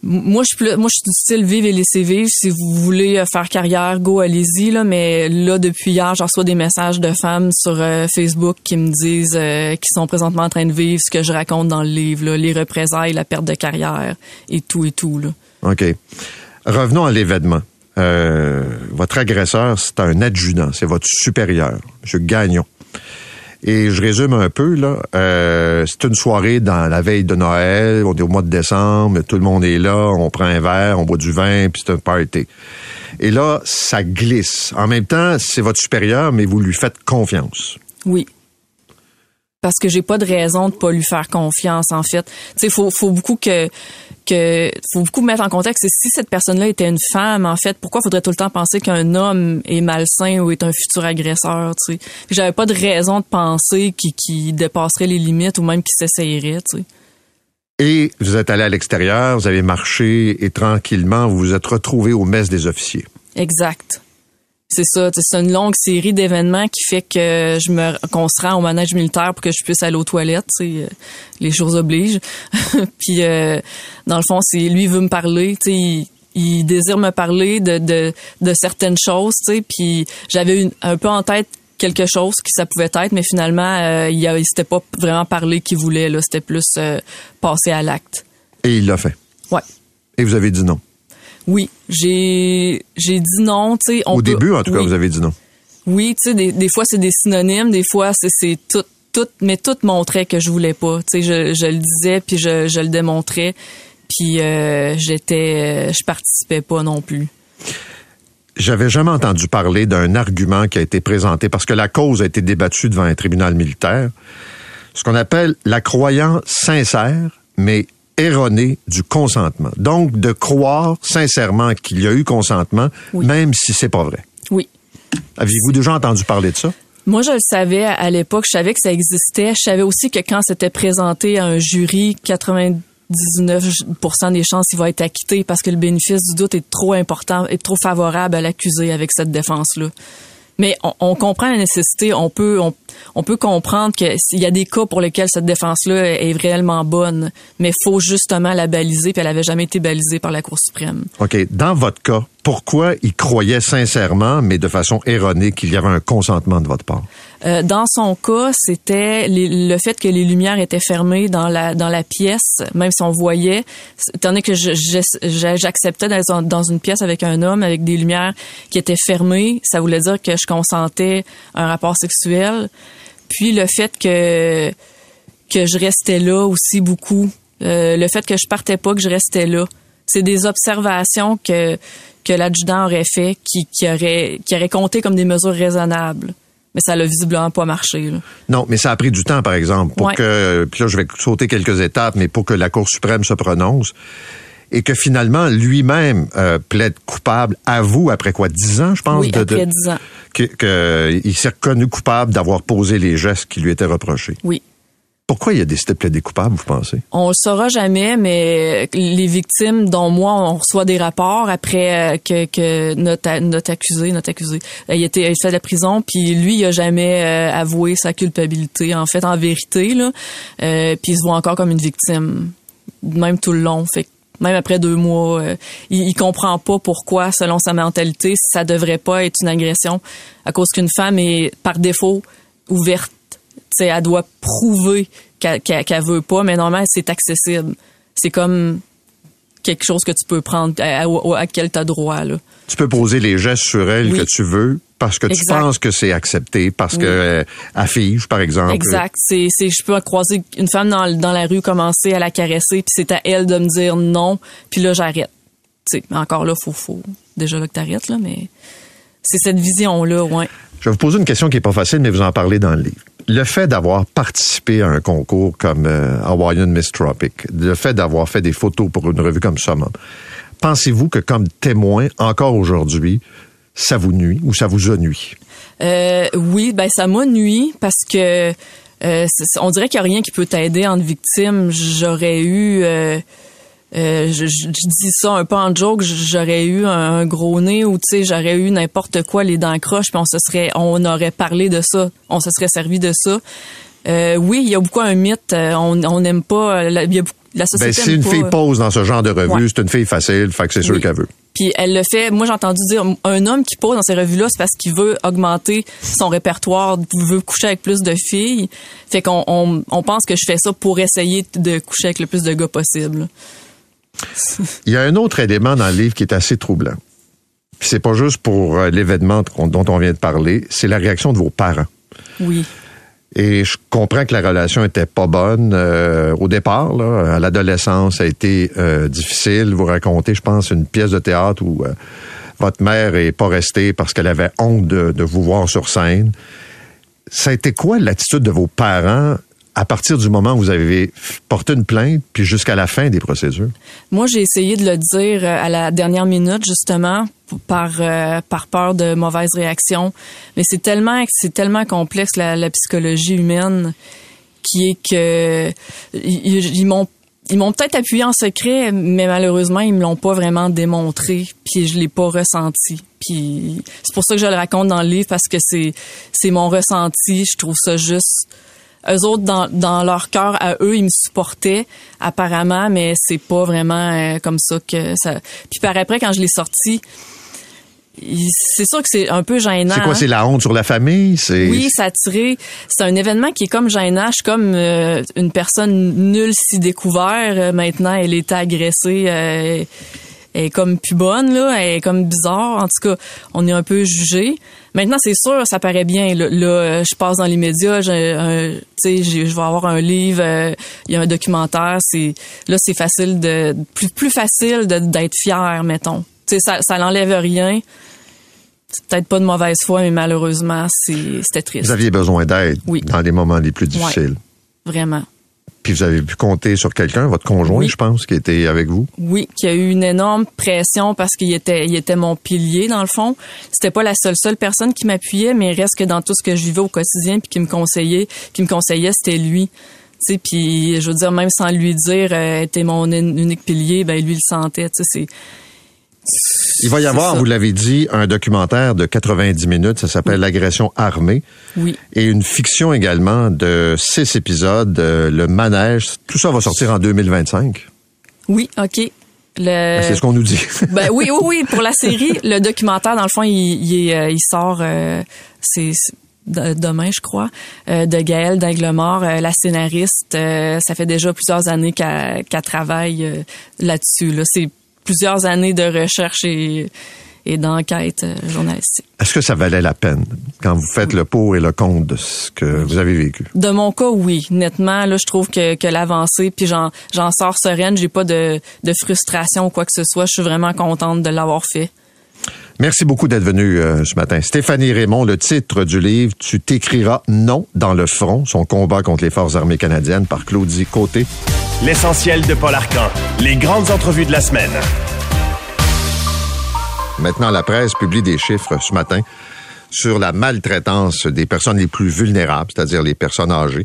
moi, je suis moi, je suis du style vivre et laisser vivre. Si vous voulez euh, faire carrière, go, allez-y, là. Mais là, depuis hier, j'en reçois des messages de femmes sur euh, Facebook qui me disent euh, qu'ils sont présentement en train de vivre ce que je raconte dans le livre, là, les représailles, la perte de carrière et tout et tout, là. OK. Revenons à l'événement. Votre agresseur, c'est un adjudant, c'est votre supérieur, M. Gagnon. Et je résume un peu, là. Euh, c'est une soirée dans la veille de Noël, on est au mois de décembre, tout le monde est là, on prend un verre, on boit du vin, puis c'est un party. Et là, ça glisse. En même temps, c'est votre supérieur, mais vous lui faites confiance. Oui. Parce que j'ai pas de raison de pas lui faire confiance en fait. Tu sais faut faut beaucoup que que faut beaucoup mettre en contexte si cette personne-là était une femme en fait, pourquoi faudrait tout le temps penser qu'un homme est malsain ou est un futur agresseur, tu sais? J'avais pas de raison de penser qu'il qu'il dépasserait les limites ou même qu'il s'essayerait, tu sais. Et vous êtes allé à l'extérieur, vous avez marché et tranquillement, vous vous êtes retrouvé au mess des officiers. Exact. C'est ça, c'est une longue série d'événements qui fait que je me qu'on se rend au manège militaire pour que je puisse aller aux toilettes, euh, les choses obligent. [laughs] Puis euh, dans le fond, c'est lui veut me parler, tu sais, il, il désire me parler de de, de certaines choses, tu sais, puis j'avais un peu en tête quelque chose qui ça pouvait être, mais finalement euh, il, il s'était pas vraiment parlé qu'il voulait là, c'était plus euh, passer à l'acte. Et il l'a fait. Ouais. Et vous avez dit non. Oui, j'ai j'ai dit non, tu sais, on Au peut- début, en tout cas, vous avez dit non. Oui, tu sais, des, des fois c'est des synonymes, des fois c'est tout, tout, mais tout montrait que je voulais pas. Tu sais, je, je le disais puis je, je le démontrais, puis euh, j'étais, euh, je participais pas non plus. J'avais jamais entendu parler d'un argument qui a été présenté parce que la cause a été débattue devant un tribunal militaire. Ce qu'on appelle la croyance sincère, mais erronée du consentement. Donc, de croire sincèrement qu'il y a eu consentement, Oui. même si c'est pas vrai. Oui. Aviez-vous déjà entendu parler de ça? Moi, je le savais à l'époque, je savais que ça existait. Je savais aussi que quand c'était présenté à un jury, 99% des chances il va être acquitté parce que le bénéfice du doute est trop important, est trop favorable à l'accusé avec cette défense-là. Mais on, comprend la nécessité, on peut on, on peut comprendre que s'il y a des cas pour lesquels cette défense-là est réellement bonne, mais faut justement la baliser, puis elle avait jamais été balisée par la Cour suprême. OK. Dans votre cas, pourquoi il croyait sincèrement, mais de façon erronée, qu'il y avait un consentement de votre part? Euh, dans son cas, c'était le fait que les lumières étaient fermées dans la dans la pièce, même si on voyait. Donné que j'acceptais dans, dans une pièce avec un homme avec des lumières qui étaient fermées, ça voulait dire que je consentais à un rapport sexuel. Puis le fait que que je restais là aussi beaucoup, Euh, le fait que je partais pas, que je restais là, c'est des observations que que l'adjudant aurait fait qui qui aurait qui aurait compté comme des mesures raisonnables. Mais ça l'a visiblement pas marché. Là. Non, mais ça a pris du temps, par exemple, pour Ouais. que, puis là, je vais sauter quelques étapes, mais pour que la Cour suprême se prononce et que finalement, lui-même euh, plaide coupable, avoue après quoi, dix ans, je pense, Oui, de, après de- 10 ans. que, que il s'est reconnu coupable d'avoir posé les gestes qui lui étaient reprochés. Oui. Pourquoi il a décidé de plaider coupable, vous pensez? On le saura jamais, mais les victimes, dont moi, on reçoit des rapports après euh, que, que notre, notre accusé, notre accusé, euh, il était il la prison, puis lui, il a jamais euh, avoué sa culpabilité. En fait, en vérité, là, euh, puis il se voit encore comme une victime, même tout le long. Fait que même après deux mois, euh, il, il comprend pas pourquoi, selon sa mentalité, ça devrait pas être une agression à cause qu'une femme est par défaut ouverte. Tu sais, elle doit prouver qu'elle qu'elle veut pas, mais normalement c'est accessible. C'est comme quelque chose que tu peux prendre à, à, à quel t'as droit là. Tu peux poser les gestes sur elle Oui. que tu veux parce que tu penses que c'est accepté, parce Oui. que euh, affiche, par exemple. Exact. C'est, je peux croiser une femme dans, dans la rue, commencer à la caresser, puis c'est à elle de me dire non, puis là j'arrête. Tu encore là, faut, faut déjà là que t'arrêtes là, mais c'est cette vision là, ouais. Je vais vous poser une question qui est pas facile, mais vous en parlez dans le livre. Le fait d'avoir participé à un concours comme euh, Hawaiian Miss Tropic, le fait d'avoir fait des photos pour une revue comme Summum, pensez-vous que comme témoin, encore aujourd'hui, ça vous nuit ou ça vous a? Euh, oui, ben ça m'a nuit parce que euh, on dirait qu'il n'y a rien qui peut t'aider en victime. J'aurais eu, euh, je, je- je dis ça un peu en joke, j'aurais eu un, un gros nez ou tu sais, j'aurais eu n'importe quoi, les dents croches, puis on se serait, on aurait parlé de ça, on se serait servi de ça. Euh, oui, il y a beaucoup un mythe. euh, on on n'aime pas. euh, la- il y a la Ben, société si aime une pas, fille pose dans ce genre de revue, Ouais. c'est une fille facile, fait que c'est sûr Oui. qu'elle veut. Puis elle le fait. Moi, j'ai entendu dire un homme qui pose dans ces revues-là, c'est parce qu'il veut augmenter son répertoire, veut coucher avec plus de filles. Fait qu'on on, on pense que je fais ça pour essayer de coucher avec le plus de gars possible. [laughs] Il y a un autre élément dans le livre qui est assez troublant. C'est pas juste pour euh, l'événement dont on vient de parler, c'est la réaction de vos parents. Oui. Et je comprends que la relation était pas bonne euh, au départ. Là, à l'adolescence, ça a été euh, difficile. Vous racontez, je pense, une pièce de théâtre où euh, votre mère est pas restée parce qu'elle avait honte de, de vous voir sur scène. Ça a été quoi l'attitude de vos parents à partir du moment où vous avez porté une plainte, puis jusqu'à la fin des procédures? Moi, j'ai essayé de le dire euh, à la dernière minute, justement, par euh, par peur de mauvaises réactions. Mais c'est tellement c'est tellement complexe la, psychologie humaine qui est que ils, ils m'ont ils m'ont peut-être appuyé en secret, mais malheureusement ils me l'ont pas vraiment démontré, puis je l'ai pas ressenti. Puis c'est pour ça que je le raconte dans le livre parce que c'est c'est mon ressenti. Je trouve ça juste eux autres dans, dans leur cœur à eux ils me supportaient apparemment mais c'est pas vraiment euh, comme ça que ça puis par après quand je l'ai sorti c'est sûr que c'est un peu gênant C'est quoi, hein. c'est la honte sur la famille? C'est oui, ça a tiré. C'est un événement qui est comme gênant. Je suis comme euh, une personne nulle si découvert. Euh, maintenant, elle est agressée. euh, elle est comme plus bonne, là. Elle est comme bizarre. En tout cas, on est un peu jugé. Maintenant, c'est sûr, ça paraît bien. Là, Là, euh, je passe dans les médias. je vais avoir un livre. euh, Il y a un documentaire. C'est là, c'est facile de plus plus facile d'être fier, mettons. Tu sais, ça, ça n'enlève rien. C'est peut-être pas de mauvaise foi, mais malheureusement, c'est- c'était triste. Vous aviez besoin d'aide Oui. dans les moments les plus difficiles. Vraiment. Puis vous avez pu compter sur quelqu'un, votre conjoint, Oui. je pense, qui était avec vous? Oui, qu'il y a eu une énorme pression parce qu'il était, il était mon pilier dans le fond. C'était pas la seule seule personne qui m'appuyait, mais il reste que dans tout ce que je vivais au quotidien puis qui me conseillait, qui me conseillait, c'était lui. Tu sais, puis je veux dire même sans lui dire, euh, t'es mon un- unique pilier, ben lui il le sentait. Tu sais, c'est. Il va y avoir, ça. vous l'avez dit, un documentaire de 90 minutes, ça s'appelle L'agression armée. Oui. Et une fiction également de six épisodes, euh, Le Manège. Tout ça va sortir en 2025. Oui, ok. Le... C'est ce qu'on nous dit. [laughs] Ben oui, oui, oui. Pour la série, le documentaire, dans le fond, il, euh, il sort, euh, c'est c'est de- demain, je crois, euh, de Gaëlle d'Aiglemort, euh, la scénariste. euh, ça fait déjà plusieurs années qu'elle travaille là-dessus. Là. C'est plusieurs années de recherche et, et d'enquête euh, journalistique. Est-ce que ça valait la peine quand vous faites le pour et le contre de ce que vous avez vécu? De mon cas, oui. Nettement, là, je trouve que, que l'avancée, puis j'en, j'en sors sereine. J'ai pas de, de frustration ou quoi que ce soit. Je suis vraiment contente de l'avoir fait. Merci beaucoup d'être venu euh, ce matin. Stéphanie Raymond, le titre du livre, Tu t'écriras non dans le front, son combat contre les forces armées canadiennes par Claudie Côté. L'essentiel de Paul Arcan. Les grandes entrevues de la semaine. Maintenant, la presse publie des chiffres ce matin sur la maltraitance des personnes les plus vulnérables, c'est-à-dire les personnes âgées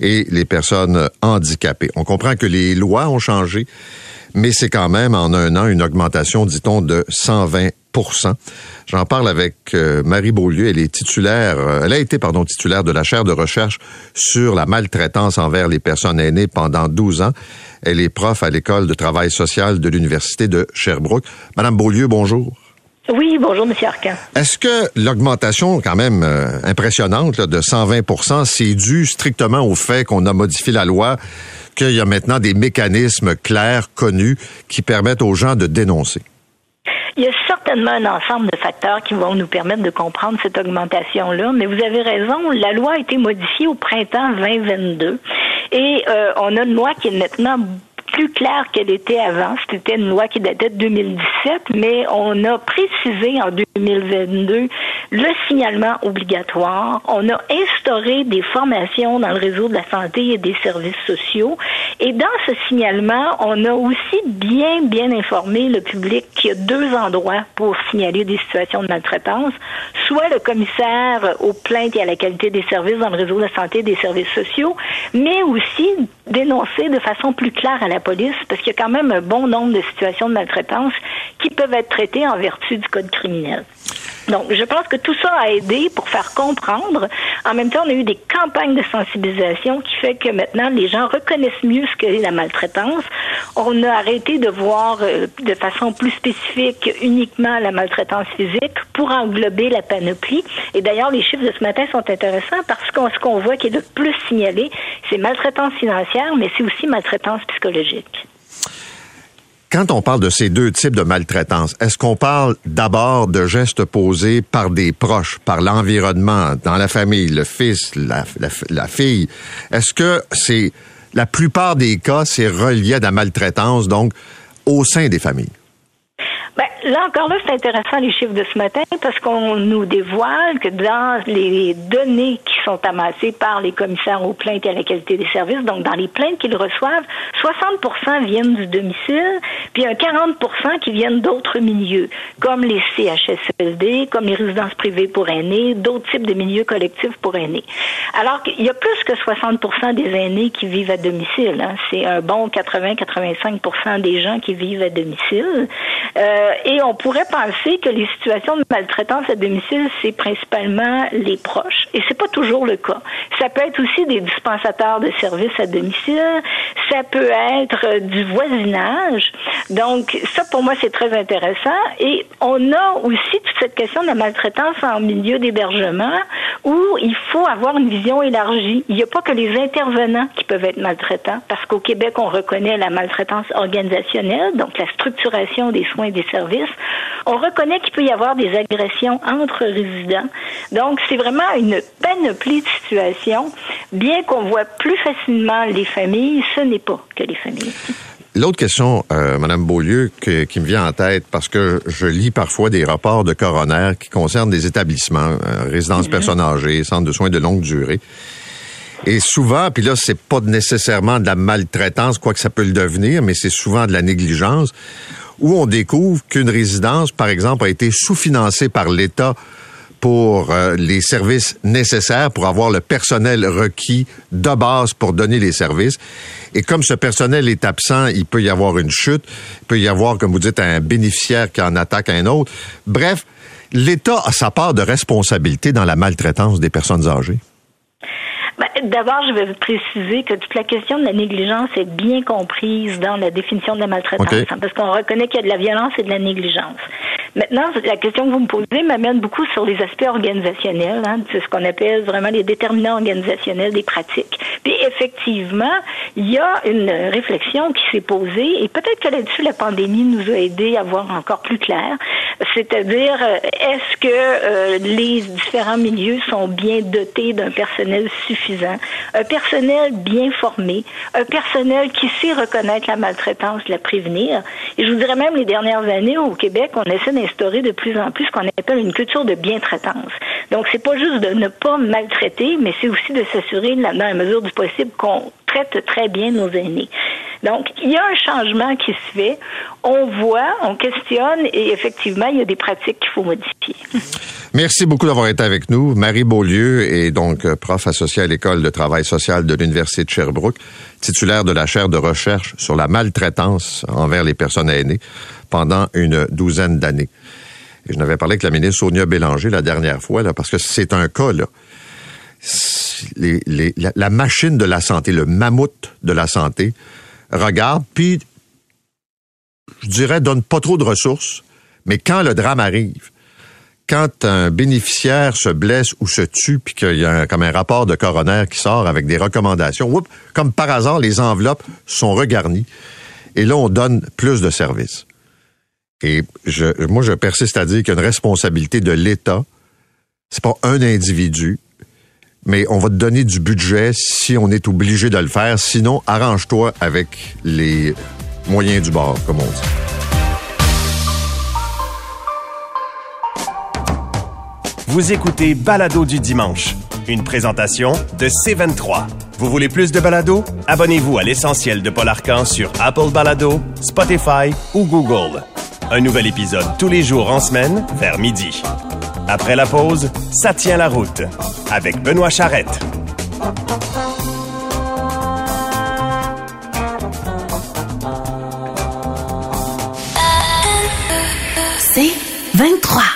et les personnes handicapées. On comprend que les lois ont changé, mais c'est quand même en un an une augmentation, dit-on, de 120% J'en parle avec euh, Marie Beaulieu. Elle est titulaire, euh, elle a été, pardon, titulaire de la chaire de recherche sur la maltraitance envers les personnes aînées pendant 12 ans. Elle est prof à l'école de travail social de l'Université de Sherbrooke. Madame Beaulieu, bonjour. Oui, bonjour, Monsieur Arcan. Est-ce que l'augmentation quand même euh, impressionnante là, de 120% c'est dû strictement au fait qu'on a modifié la loi, qu'il y a maintenant des mécanismes clairs, connus, qui permettent aux gens de dénoncer? Il y a certainement un ensemble de facteurs qui vont nous permettre de comprendre cette augmentation-là, mais vous avez raison, la loi a été modifiée au printemps 2022 et euh, on a une loi qui est nettement plus claire qu'elle était avant. C'était une loi qui datait de 2017, mais on a précisé en 2022 le signalement obligatoire. On a instauré des formations dans le réseau de la santé et des services sociaux. Et dans ce signalement, on a aussi bien, bien informé le public qu'il y a deux endroits pour signaler des situations de maltraitance. Soit le commissaire aux plaintes et à la qualité des services dans le réseau de la santé et des services sociaux, mais aussi dénoncer de façon plus claire à la police, parce qu'il y a quand même un bon nombre de situations de maltraitance qui peuvent être traitées en vertu du code criminel. Donc, je pense que tout ça a aidé pour faire comprendre. En même temps, on a eu des campagnes de sensibilisation qui fait que maintenant, les gens reconnaissent mieux ce qu'est la maltraitance. On a arrêté de voir euh, de façon plus spécifique uniquement la maltraitance physique pour englober la panoplie. Et d'ailleurs, les chiffres de ce matin sont intéressants parce que ce qu'on voit qui est le plus signalé, c'est maltraitance financière, mais c'est aussi maltraitance psychologique. Quand on parle de ces deux types de maltraitance, est-ce qu'on parle d'abord de gestes posés par des proches, par l'environnement, dans la famille, le fils, la, fille? Est-ce que c'est, la plupart des cas, c'est relié à la maltraitance, donc, au sein des familles? Ben, là encore, là, c'est intéressant les chiffres de ce matin parce qu'on nous dévoile que dans les données qui sont amassées par les commissaires aux plaintes et à la qualité des services, donc dans les plaintes qu'ils reçoivent, 60% viennent du domicile, puis un 40% qui viennent d'autres milieux, comme les CHSLD, comme les résidences privées pour aînés, d'autres types de milieux collectifs pour aînés. Alors qu'il y a plus que 60% des aînés qui vivent à domicile. hein. C'est un bon 80-85% des gens qui vivent à domicile. Euh, et on pourrait penser que les situations de maltraitance à domicile, c'est principalement les proches. Et c'est pas toujours le cas. Ça peut être aussi des dispensateurs de services à domicile. Ça peut être euh, du voisinage. Donc, ça, pour moi, c'est très intéressant. Et on a aussi toute cette question de la maltraitance en milieu d'hébergement où il faut avoir une vision élargie. Il n'y a pas que les intervenants qui peuvent être maltraitants, parce qu'au Québec, on reconnaît la maltraitance organisationnelle, donc la structuration des soins et des services. On reconnaît qu'il peut y avoir des agressions entre résidents. Donc, c'est vraiment une panoplie de situations. Bien qu'on voit plus facilement les familles, ce n'est pas que les familles. L'autre question, euh, Madame Beaulieu, que- qui me vient en tête, parce que je lis parfois des rapports de coroner qui concernent des établissements, euh, résidences personnes âgées, centres de soins de longue durée. Et souvent, puis là, c'est pas nécessairement de la maltraitance, quoi que ça peut le devenir, mais c'est souvent de la négligence, où on découvre qu'une résidence, par exemple, a été sous-financée par l'État pour euh, les services nécessaires pour avoir le personnel requis de base pour donner les services. Et comme ce personnel est absent, il peut y avoir une chute, il peut y avoir, comme vous dites, un bénéficiaire qui en attaque un autre. Bref, l'État a sa part de responsabilité dans la maltraitance des personnes âgées. D'abord, je vais préciser que toute la question de la négligence est bien comprise dans la définition de la maltraitance, hein, parce qu'on reconnaît qu'il y a de la violence et de la négligence. Maintenant, la question que vous me posez m'amène beaucoup sur les aspects organisationnels, hein, c'est ce qu'on appelle vraiment les déterminants organisationnels des pratiques. Puis effectivement, il y a une réflexion qui s'est posée, et peut-être que là-dessus, la pandémie nous a aidé à voir encore plus clair, c'est-à-dire, euh, est-ce que euh, les différents milieux sont bien dotés d'un personnel suffisant, un personnel bien formé, un personnel qui sait reconnaître la maltraitance, la prévenir? Et je vous dirais même, les dernières années, au Québec, on essaie d'instaurer de plus en plus ce qu'on appelle une culture de bien-traitance. Donc, c'est pas juste de ne pas maltraiter, mais c'est aussi de s'assurer, dans la mesure du possible, qu'on traite très bien nos aînés. Donc, il y a un changement qui se fait. On voit, on questionne et effectivement, il y a des pratiques qu'il faut modifier. Merci beaucoup d'avoir été avec nous. Marie Beaulieu est donc euh, prof associée à l'École de travail social de l'Université de Sherbrooke, titulaire de la chaire de recherche sur la maltraitance envers les personnes aînées pendant une douzaine d'années. Et je n'avais parlé avec la ministre Sonia Bélanger la dernière fois, parce que c'est un cas, là. La, la machine de la santé, le mammouth de la santé, regarde, puis, je dirais, donne pas trop de ressources, mais quand le drame arrive, quand un bénéficiaire se blesse ou se tue, puis qu'il y a un- comme un rapport de coroner qui sort avec des recommandations, oups, comme par hasard, les enveloppes sont regarnies. Et là, on donne plus de services. Et je, moi, je persiste à dire qu'il y a une responsabilité de l'État. C'est pas un individu, mais on va te donner du budget si on est obligé de le faire. Sinon, arrange-toi avec les moyens du bord, comme on dit. Vous écoutez Balado du dimanche, une présentation de C23. Vous voulez plus de balado? Abonnez-vous à l'essentiel de Paul Arcan sur Apple Balado, Spotify ou Google. Un nouvel épisode tous les jours en semaine vers midi. Après la pause, ça tient la route avec Benoît Charrette. C'est 23.